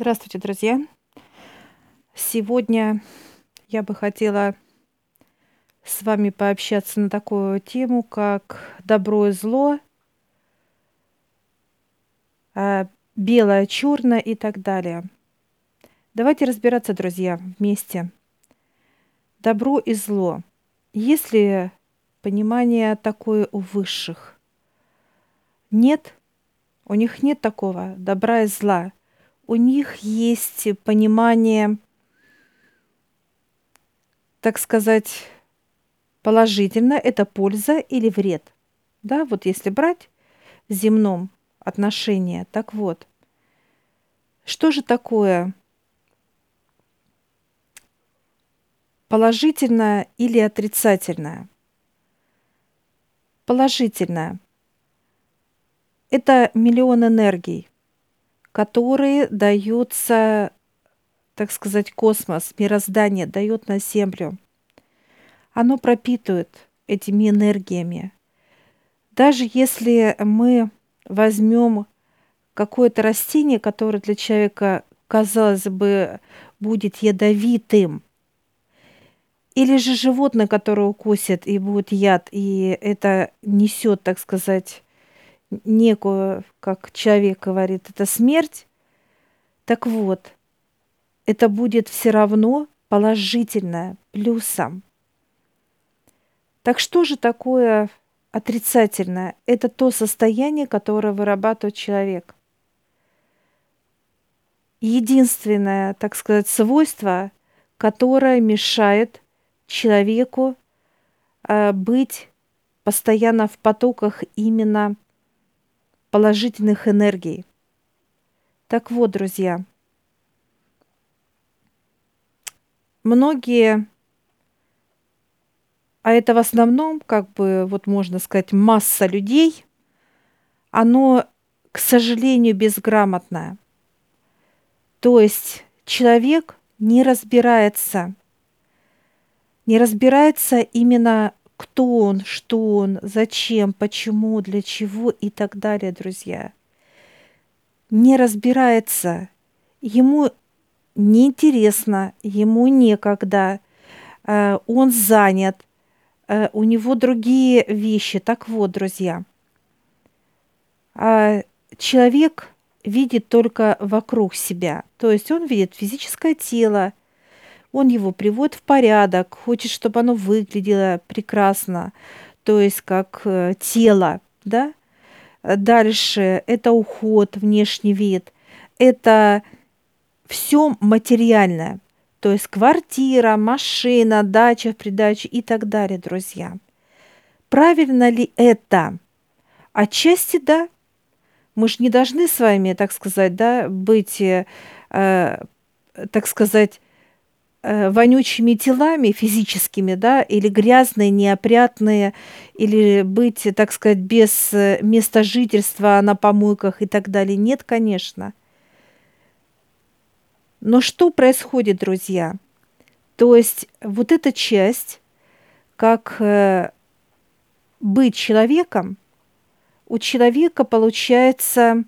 Здравствуйте, друзья! Сегодня я бы хотела с вами пообщаться на такую тему, как добро и зло, а, белое, черное и так далее. Давайте разбираться, друзья, вместе. Добро и зло. Есть ли понимание такое у высших? Нет, у них нет такого добра и зла – у них есть понимание, так сказать, положительно, это польза или вред. Да, вот если брать в земном отношении, так вот, что же такое положительное или отрицательное? Положительное – это миллион энергий – которые даются, так сказать, космос, мироздание дает на Землю. Оно пропитывает этими энергиями. Даже если мы возьмем какое-то растение, которое для человека, казалось бы, будет ядовитым, или же животное, которое укусит и будет яд, и это несет, так сказать, некую, как человек говорит, это смерть, так вот, это будет все равно положительное, плюсом. Так что же такое отрицательное? Это то состояние, которое вырабатывает человек. Единственное, так сказать, свойство, которое мешает человеку э, быть постоянно в потоках именно положительных энергий. Так вот, друзья, многие, а это в основном, как бы, вот можно сказать, масса людей, оно, к сожалению, безграмотное. То есть человек не разбирается, не разбирается именно кто он, что он, зачем, почему, для чего и так далее, друзья. Не разбирается, ему неинтересно, ему некогда, э, он занят, э, у него другие вещи. Так вот, друзья, а человек видит только вокруг себя, то есть он видит физическое тело, он его приводит в порядок, хочет, чтобы оно выглядело прекрасно, то есть как э, тело, да. Дальше это уход, внешний вид, это все материальное, то есть квартира, машина, дача в и так далее, друзья. Правильно ли это? Отчасти да. Мы же не должны с вами, так сказать, да, быть, э, э так сказать, вонючими телами физическими, да, или грязные, неопрятные, или быть, так сказать, без э, места жительства на помойках и так далее. Нет, конечно. Но что происходит, друзья? То есть вот эта часть, как э, быть человеком, у человека получается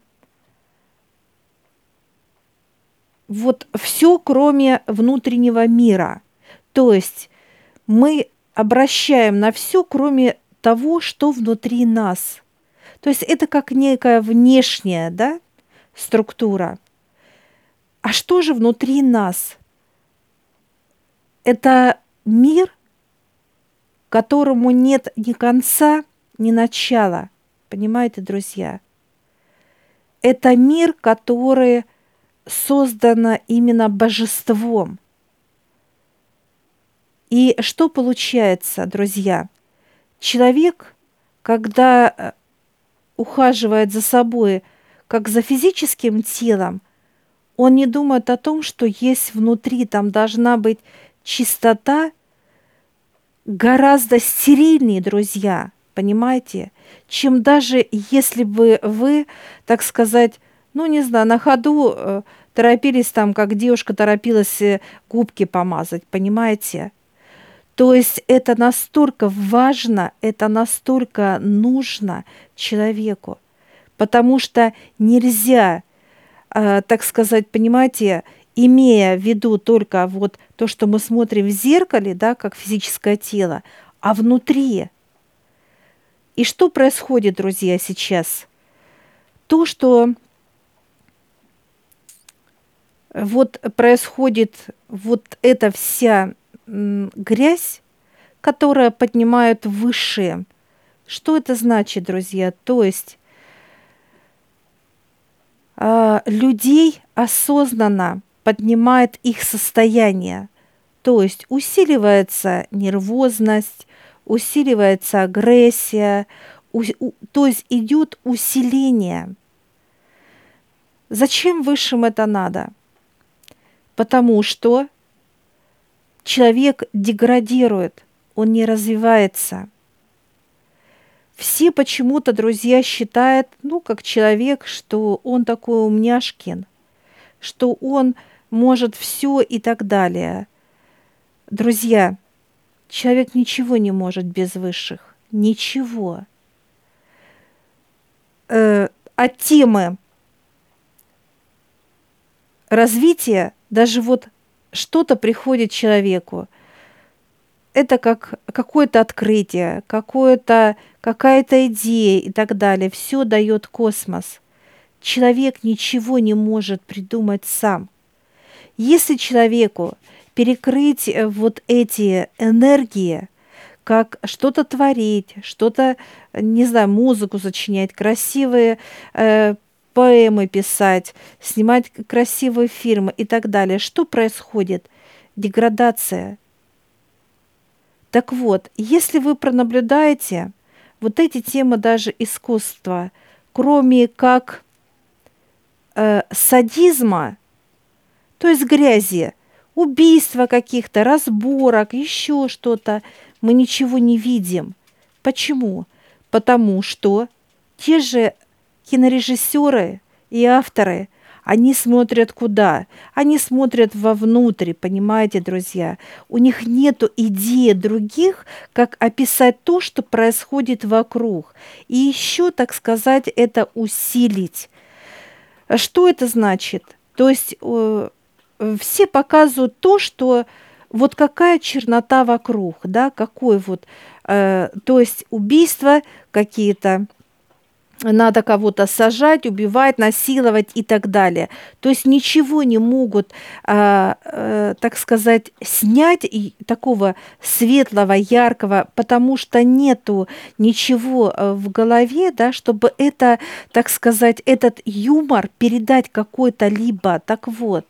вот все, кроме внутреннего мира. То есть мы обращаем на все, кроме того, что внутри нас. То есть это как некая внешняя да, структура. А что же внутри нас? Это мир, которому нет ни конца, ни начала. Понимаете, друзья? Это мир, который создана именно божеством. И что получается, друзья? Человек, когда э, ухаживает за собой, как за физическим телом, он не думает о том, что есть внутри, там должна быть чистота гораздо стерильнее, друзья, понимаете, чем даже если бы вы, так сказать, ну, не знаю, на ходу э, торопились там, как девушка торопилась э, губки помазать, понимаете? То есть это настолько важно, это настолько нужно человеку, потому что нельзя э, так сказать, понимаете, имея в виду только вот то, что мы смотрим в зеркале, да, как физическое тело, а внутри. И что происходит, друзья, сейчас? То, что вот происходит вот эта вся грязь, которая поднимает высшие. Что это значит, друзья? То есть э, людей осознанно поднимает их состояние, то есть усиливается нервозность, усиливается агрессия, у, у, то есть идет усиление. Зачем высшим это надо? Потому что человек деградирует, он не развивается. Все почему-то, друзья, считают, ну, как человек, что он такой умняшкин, что он может все и так далее. Друзья, человек ничего не может без высших. Ничего. Э, от темы развития даже вот что-то приходит человеку. Это как какое-то открытие, какое-то, какая-то идея и так далее. Все дает космос. Человек ничего не может придумать сам. Если человеку перекрыть э, вот эти энергии, как что-то творить, что-то, не знаю, музыку сочинять, красивые э, поэмы писать, снимать красивые фильмы и так далее. Что происходит? Деградация. Так вот, если вы пронаблюдаете вот эти темы даже искусства, кроме как э, садизма, то есть грязи, убийства каких-то, разборок, еще что-то, мы ничего не видим. Почему? Потому что те же кинорежиссеры и авторы, они смотрят куда? Они смотрят вовнутрь, понимаете, друзья? У них нет идеи других, как описать то, что происходит вокруг. И еще, так сказать, это усилить. Что это значит? То есть э, все показывают то, что вот какая чернота вокруг, да, какой вот, э, то есть убийства какие-то, надо кого-то сажать, убивать, насиловать и так далее. То есть ничего не могут, э, э, так сказать, снять и такого светлого, яркого, потому что нету ничего э, в голове, да, чтобы это, так сказать, этот юмор передать какой-то либо. Так вот,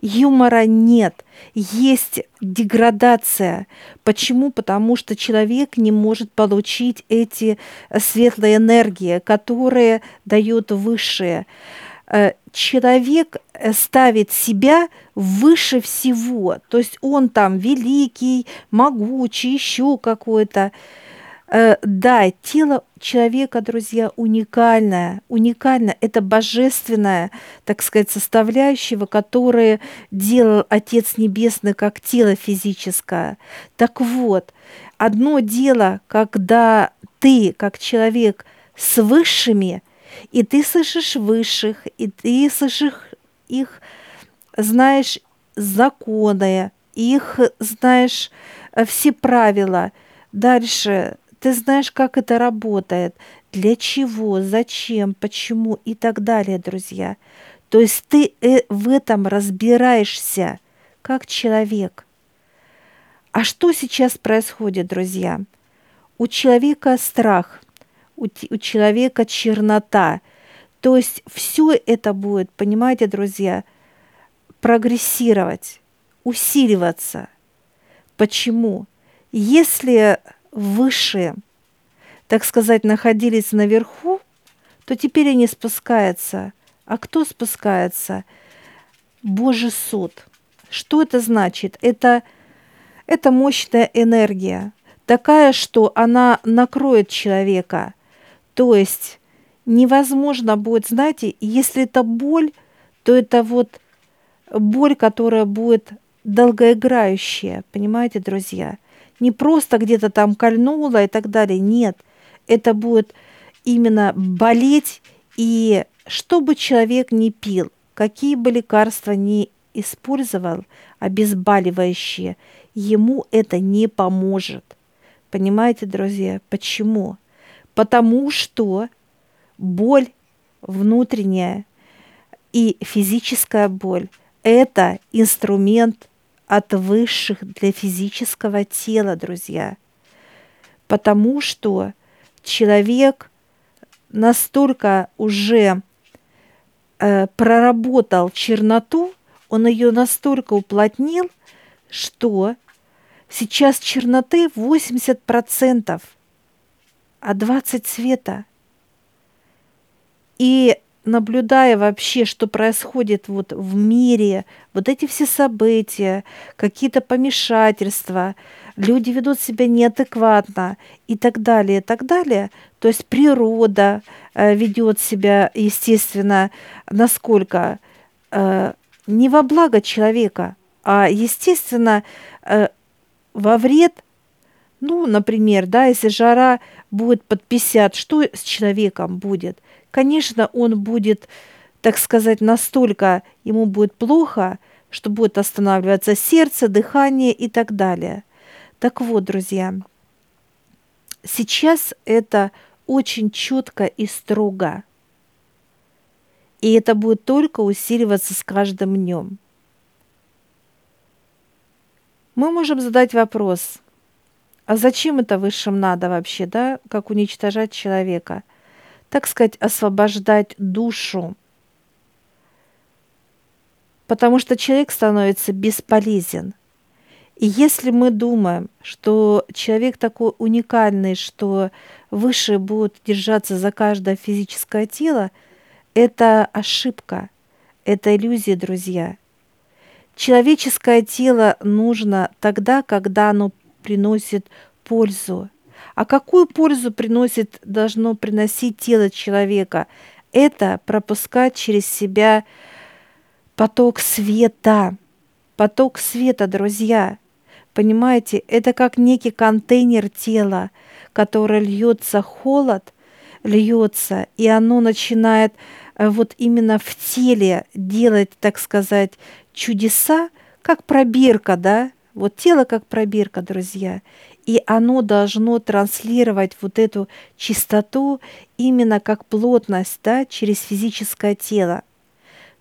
Юмора нет, есть деградация. Почему? Потому что человек не может получить эти э, светлые энергии, которые дают высшие. Э, человек э, ставит себя выше всего, то есть он там великий, могучий, еще какой-то. Э, да, тело человека, друзья, уникальное, уникальное. Это божественная, так сказать, составляющего, которое делал Отец Небесный как тело физическое. Так вот, одно дело, когда ты, как человек с высшими, и ты слышишь высших, и ты слышишь их, знаешь, законы, их знаешь э, все правила. Дальше ты знаешь, как это работает, для чего, зачем, почему и так далее, друзья. То есть ты э, в этом разбираешься как человек. А что сейчас происходит, друзья? У человека страх, у, у человека чернота. То есть все это будет, понимаете, друзья, прогрессировать, усиливаться. Почему? Если высшие, так сказать, находились наверху, то теперь они спускаются. А кто спускается? Божий суд. Что это значит? Это, это мощная энергия, такая, что она накроет человека. То есть невозможно будет, знаете, если это боль, то это вот боль, которая будет долгоиграющая, понимаете, друзья? Не просто где-то там кольнуло и так далее. Нет, это будет именно болеть, и чтобы человек не пил, какие бы лекарства ни использовал, обезболивающие, ему это не поможет. Понимаете, друзья, почему? Потому что боль внутренняя и физическая боль – это инструмент от высших для физического тела, друзья. Потому что человек настолько уже э, проработал черноту, он ее настолько уплотнил, что сейчас черноты 80%, а 20 цвета. И наблюдая вообще, что происходит вот в мире, вот эти все события, какие-то помешательства, люди ведут себя неадекватно и так далее, и так далее. То есть природа э, ведет себя, естественно, насколько э, не во благо человека, а, естественно, э, во вред. Ну, например, да, если жара будет под 50, что с человеком будет? Конечно, он будет, так сказать, настолько ему будет плохо, что будет останавливаться сердце, дыхание и так далее. Так вот, друзья, сейчас это очень четко и строго. И это будет только усиливаться с каждым днем. Мы можем задать вопрос, а зачем это высшим надо вообще, да, как уничтожать человека – так сказать, освобождать душу. Потому что человек становится бесполезен. И если мы думаем, что человек такой уникальный, что выше будут держаться за каждое физическое тело, это ошибка, это иллюзия, друзья. Человеческое тело нужно тогда, когда оно приносит пользу, а какую пользу приносит, должно приносить тело человека? Это пропускать через себя поток света. Поток света, друзья. Понимаете, это как некий контейнер тела, который льется холод, льется, и оно начинает э, вот именно в теле делать, так сказать, чудеса, как пробирка, да? Вот тело как пробирка, друзья и оно должно транслировать вот эту чистоту именно как плотность да, через физическое тело.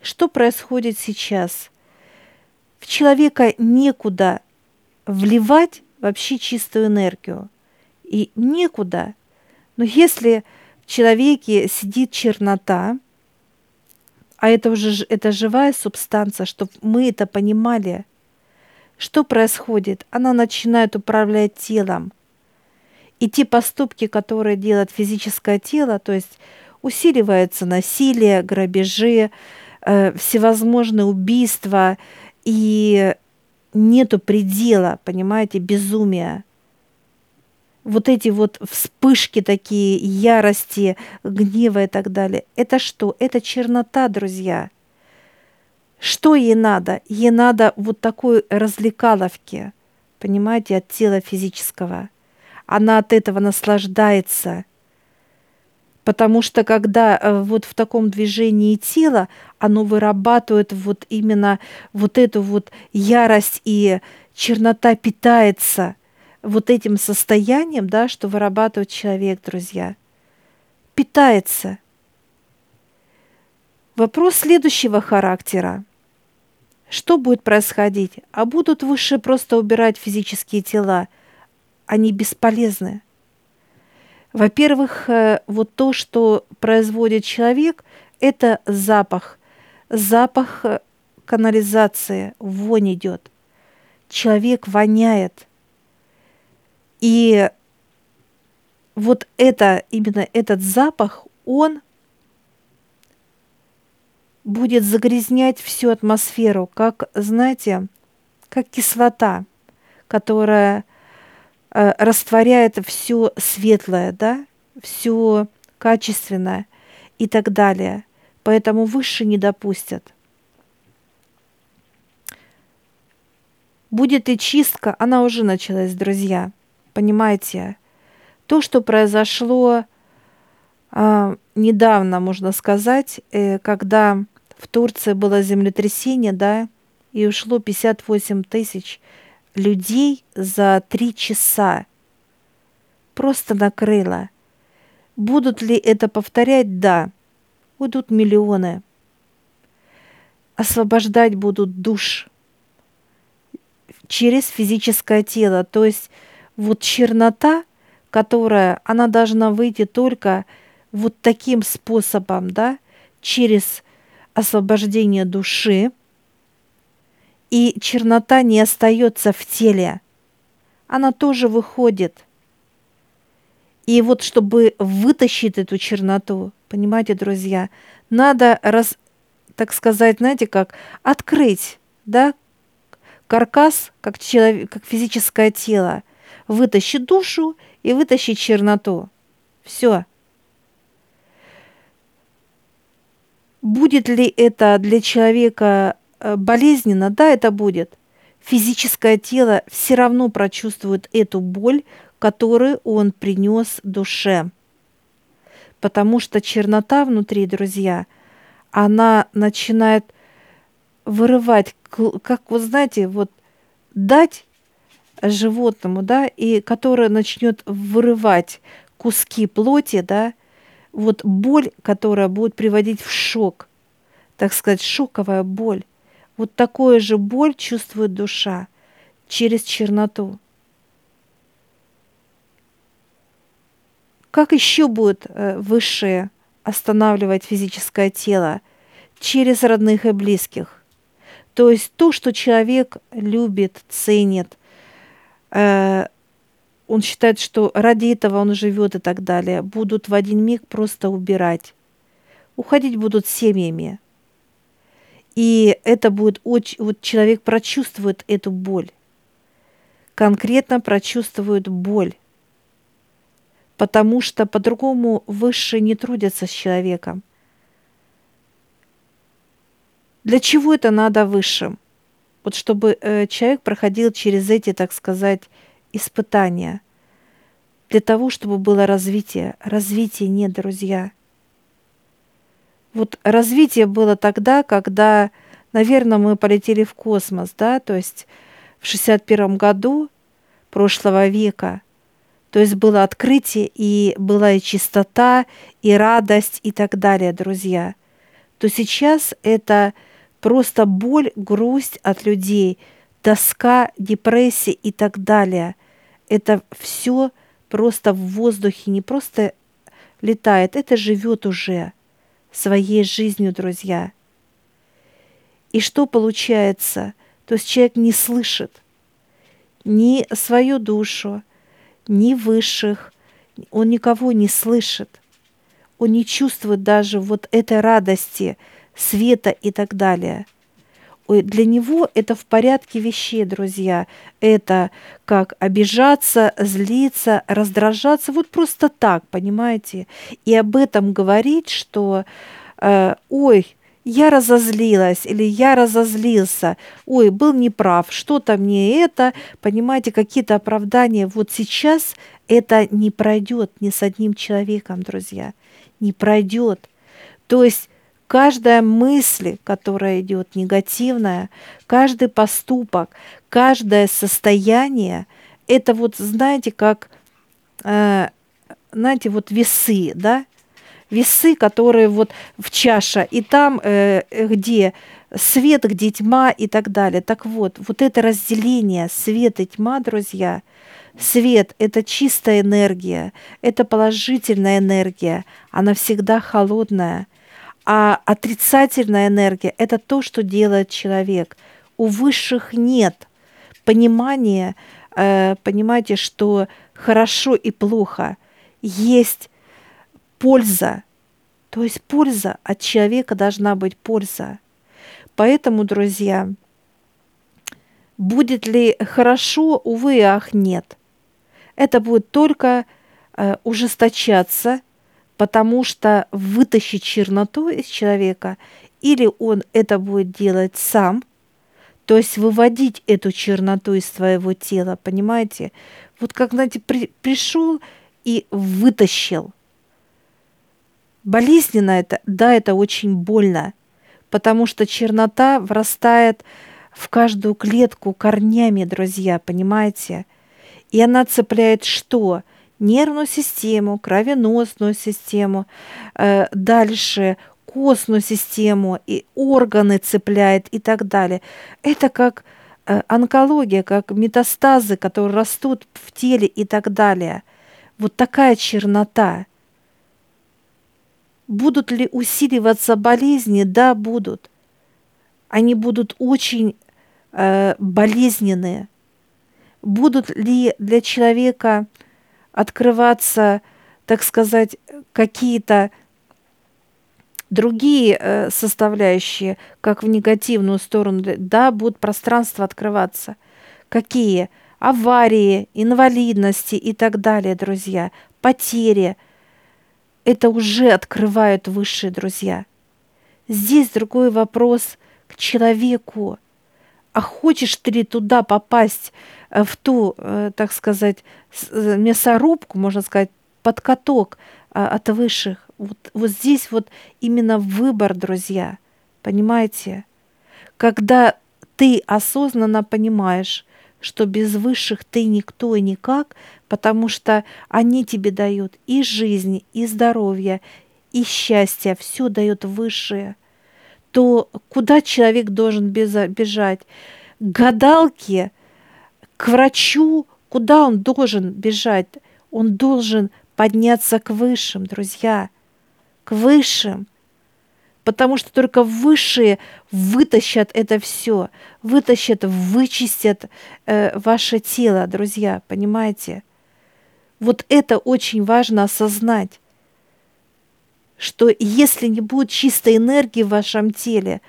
Что происходит сейчас? В человека некуда вливать вообще чистую энергию. И некуда. Но если в человеке сидит чернота, а это уже это живая субстанция, чтобы мы это понимали – что происходит? Она начинает управлять телом. И те поступки, которые делает физическое тело, то есть усиливается насилие, грабежи, э, всевозможные убийства, и нету предела, понимаете, безумия. Вот эти вот вспышки такие, ярости, гнева и так далее. Это что? Это чернота, друзья – что ей надо? Ей надо вот такой развлекаловки, понимаете, от тела физического. Она от этого наслаждается. Потому что когда э, вот в таком движении тела, оно вырабатывает вот именно вот эту вот ярость и чернота питается вот этим состоянием, да, что вырабатывает человек, друзья. Питается. Вопрос следующего характера. Что будет происходить? А будут выше просто убирать физические тела? Они бесполезны. Во-первых, э, вот то, что производит человек, это запах. Запах э, канализации, вонь идет. Человек воняет. И вот это, именно этот запах, он будет загрязнять всю атмосферу, как, знаете, как кислота, которая э, растворяет все светлое, да, все качественное и так далее. Поэтому выше не допустят. Будет и чистка, она уже началась, друзья. Понимаете? То, что произошло э, недавно, можно сказать, э, когда в Турции было землетрясение, да, и ушло 58 тысяч людей за три часа. Просто накрыло. Будут ли это повторять? Да. Уйдут миллионы. Освобождать будут душ через физическое тело. То есть вот чернота, которая, она должна выйти только вот таким способом, да, через освобождение души, и чернота не остается в теле, она тоже выходит. И вот чтобы вытащить эту черноту, понимаете, друзья, надо, раз, так сказать, знаете, как открыть, да, каркас, как, человек, как физическое тело, вытащить душу и вытащить черноту. Все. Будет ли это для человека э, болезненно? Да, это будет. Физическое тело все равно прочувствует эту боль, которую он принес душе. Потому что чернота внутри, друзья, она начинает вырывать, как вы знаете, вот дать животному, да, и которое начнет вырывать куски плоти, да, вот боль, которая будет приводить в шок, так сказать, шоковая боль. Вот такое же боль чувствует душа через черноту. Как еще будет э, высшее останавливать физическое тело? Через родных и близких. То есть то, что человек любит, ценит, э, он считает, что ради этого он живет и так далее, будут в один миг просто убирать. Уходить будут семьями. И это будет очень... Вот человек прочувствует эту боль. Конкретно прочувствует боль. Потому что по-другому выше не трудятся с человеком. Для чего это надо высшим? Вот чтобы э, человек проходил через эти, так сказать, испытания для того, чтобы было развитие. Развития нет, друзья. Вот развитие было тогда, когда, наверное, мы полетели в космос, да, то есть в 61 году прошлого века. То есть было открытие, и была и чистота, и радость, и так далее, друзья. То сейчас это просто боль, грусть от людей, тоска, депрессия и так далее – это все просто в воздухе, не просто летает, это живет уже своей жизнью, друзья. И что получается? То есть человек не слышит ни свою душу, ни высших, он никого не слышит. Он не чувствует даже вот этой радости, света и так далее – для него это в порядке вещей, друзья. Это как обижаться, злиться, раздражаться, вот просто так, понимаете? И об этом говорить, что э, ой, я разозлилась или я разозлился, ой, был неправ, что-то мне это, понимаете, какие-то оправдания. Вот сейчас это не пройдет ни с одним человеком, друзья, не пройдет. То есть каждая мысль, которая идет негативная, каждый поступок, каждое состояние, это вот, знаете, как, э, знаете, вот весы, да, весы, которые вот в чаша, и там, э, где свет, где тьма и так далее. Так вот, вот это разделение свет и тьма, друзья, свет – это чистая энергия, это положительная энергия, она всегда холодная – а отрицательная энергия – это то, что делает человек. У высших нет понимания, э, понимаете, что хорошо и плохо. Есть польза. То есть польза от человека должна быть польза. Поэтому, друзья, будет ли хорошо, увы, ах, нет. Это будет только э, ужесточаться – потому что вытащить черноту из человека, или он это будет делать сам, то есть выводить эту черноту из своего тела, понимаете? Вот как, знаете, при, пришел и вытащил. Болезненно это, да, это очень больно, потому что чернота врастает в каждую клетку корнями, друзья, понимаете? И она цепляет что? Нервную систему, кровеносную систему, э, дальше костную систему, и органы цепляет и так далее. Это как э, онкология, как метастазы, которые растут в теле и так далее. Вот такая чернота. Будут ли усиливаться болезни? Да, будут. Они будут очень э, болезненные. Будут ли для человека открываться, так сказать, какие-то другие э, составляющие, как в негативную сторону, да, будут пространства открываться. Какие? Аварии, инвалидности и так далее, друзья, потери. Это уже открывают высшие друзья. Здесь другой вопрос к человеку. А хочешь ты туда попасть, э, в ту, э, так сказать, мясорубку, можно сказать, под каток от высших? Вот, вот здесь вот именно выбор, друзья, понимаете? Когда ты осознанно понимаешь, что без высших ты никто и никак, потому что они тебе дают и жизнь, и здоровье, и счастье, все дает высшее, то куда человек должен бежать? К гадалке, к врачу, куда он должен бежать? Он должен подняться к высшим, друзья к высшим, потому что только высшие вытащат это все, вытащат, вычистят э, ваше тело, друзья, понимаете? Вот это очень важно осознать, что если не будет чистой энергии в вашем теле,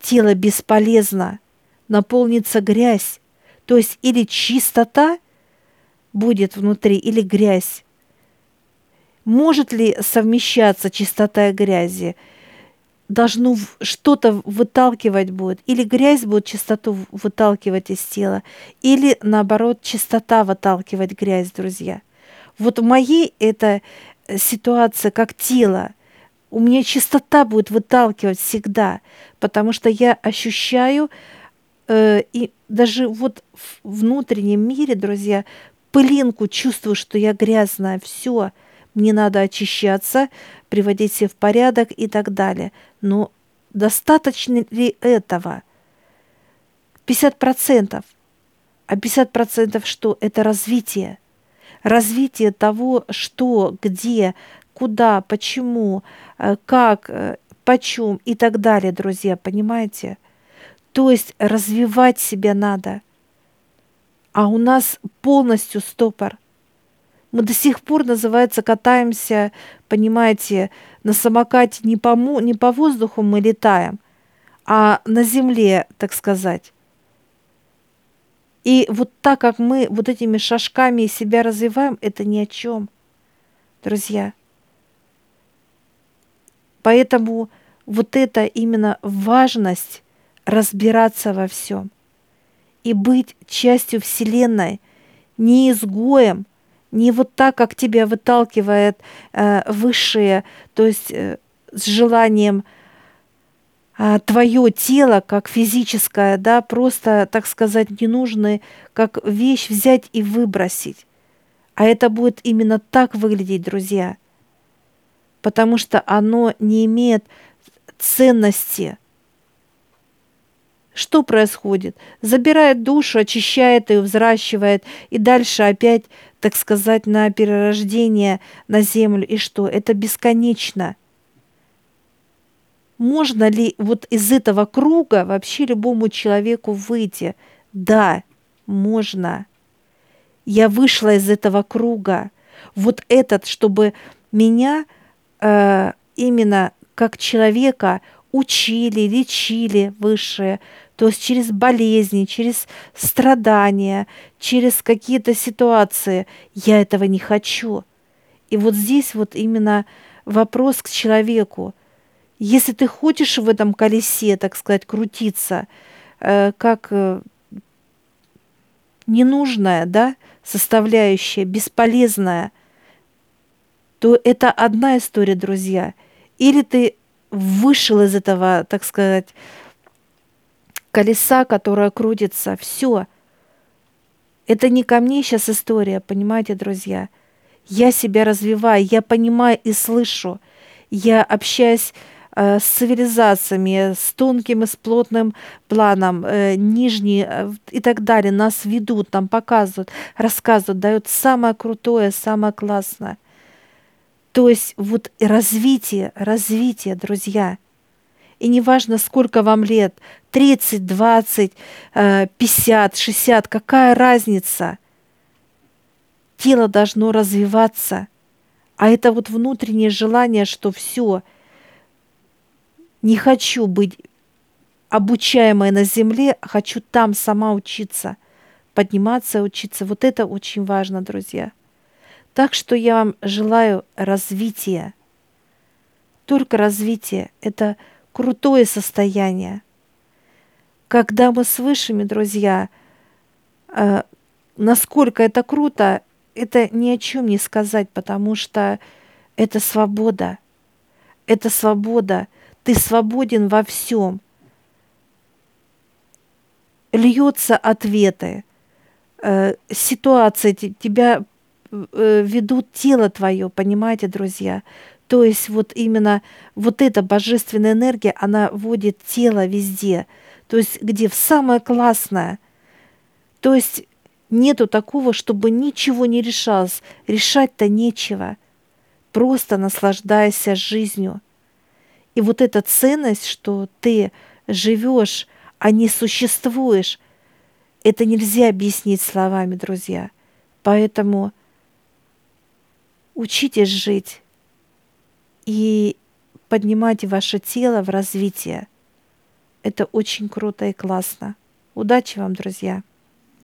тело бесполезно, наполнится грязь, то есть или чистота будет внутри, или грязь. Может ли совмещаться чистота и грязи? Должно что-то выталкивать будет. Или грязь будет чистоту выталкивать из тела, или наоборот чистота выталкивать грязь, друзья. Вот в моей это ситуация как тело. У меня чистота будет выталкивать всегда, потому что я ощущаю э, и даже вот в внутреннем мире, друзья, пылинку чувствую, что я грязная, все – мне надо очищаться, приводить себя в порядок и так далее. Но достаточно ли этого? 50%. А 50% что? Это развитие. Развитие того, что, где, куда, почему, э, как, э, почем и так далее, друзья, понимаете? То есть развивать себя надо. А у нас полностью стопор – мы до сих пор, называется, катаемся, понимаете, на самокате не по, не по воздуху мы летаем, а на земле, так сказать. И вот так как мы вот этими шажками себя развиваем, это ни о чем, друзья. Поэтому вот это именно важность разбираться во всем и быть частью Вселенной, не изгоем – не вот так, как тебя выталкивает э, высшее, то есть э, с желанием твое тело, как физическое, да, просто, так сказать, ненужное, как вещь взять и выбросить. А это будет именно так выглядеть, друзья, потому что оно не имеет ценности – что происходит? Забирает душу, очищает ее, взращивает, и дальше опять, так сказать, на перерождение на землю. И что? Это бесконечно. Можно ли вот из этого круга вообще любому человеку выйти? Да, можно. Я вышла из этого круга. Вот этот, чтобы меня э, именно как человека учили, лечили высшие, то есть через болезни, через страдания, через какие-то ситуации. Я этого не хочу. И вот здесь вот именно вопрос к человеку. Если ты хочешь в этом колесе, так сказать, крутиться, э, как э, ненужная, да, составляющая, бесполезная, то это одна история, друзья. Или ты вышел из этого, так сказать, колеса, которое крутится. Все. Это не ко мне сейчас история, понимаете, друзья? Я себя развиваю, я понимаю и слышу. Я общаюсь с цивилизациями, с тонким и с плотным планом, э, нижние э, и так далее. Нас ведут, нам показывают, рассказывают, дают самое крутое, самое классное. То есть вот развитие, развитие, друзья. И неважно, сколько вам лет, 30, 20, 50, 60, какая разница – тело должно развиваться. А это вот внутреннее желание, что все, не хочу быть обучаемой на земле, хочу там сама учиться, подниматься, учиться. Вот это очень важно, друзья. Так что я вам желаю развития. Только развитие – это крутое состояние. Когда мы с высшими, друзья, э, насколько это круто, это ни о чем не сказать, потому что это свобода. Это свобода. Ты свободен во всем. Льются ответы. Э, ситуации тебя э, ведут тело твое, понимаете, друзья? То есть вот именно вот эта божественная энергия, она вводит тело везде. То есть где в самое классное. То есть Нету такого, чтобы ничего не решалось. Решать-то нечего. Просто наслаждайся жизнью. И вот эта ценность, что ты живешь, а не существуешь, это нельзя объяснить словами, друзья. Поэтому учитесь жить и поднимайте ваше тело в развитие. Это очень круто и классно. Удачи вам, друзья!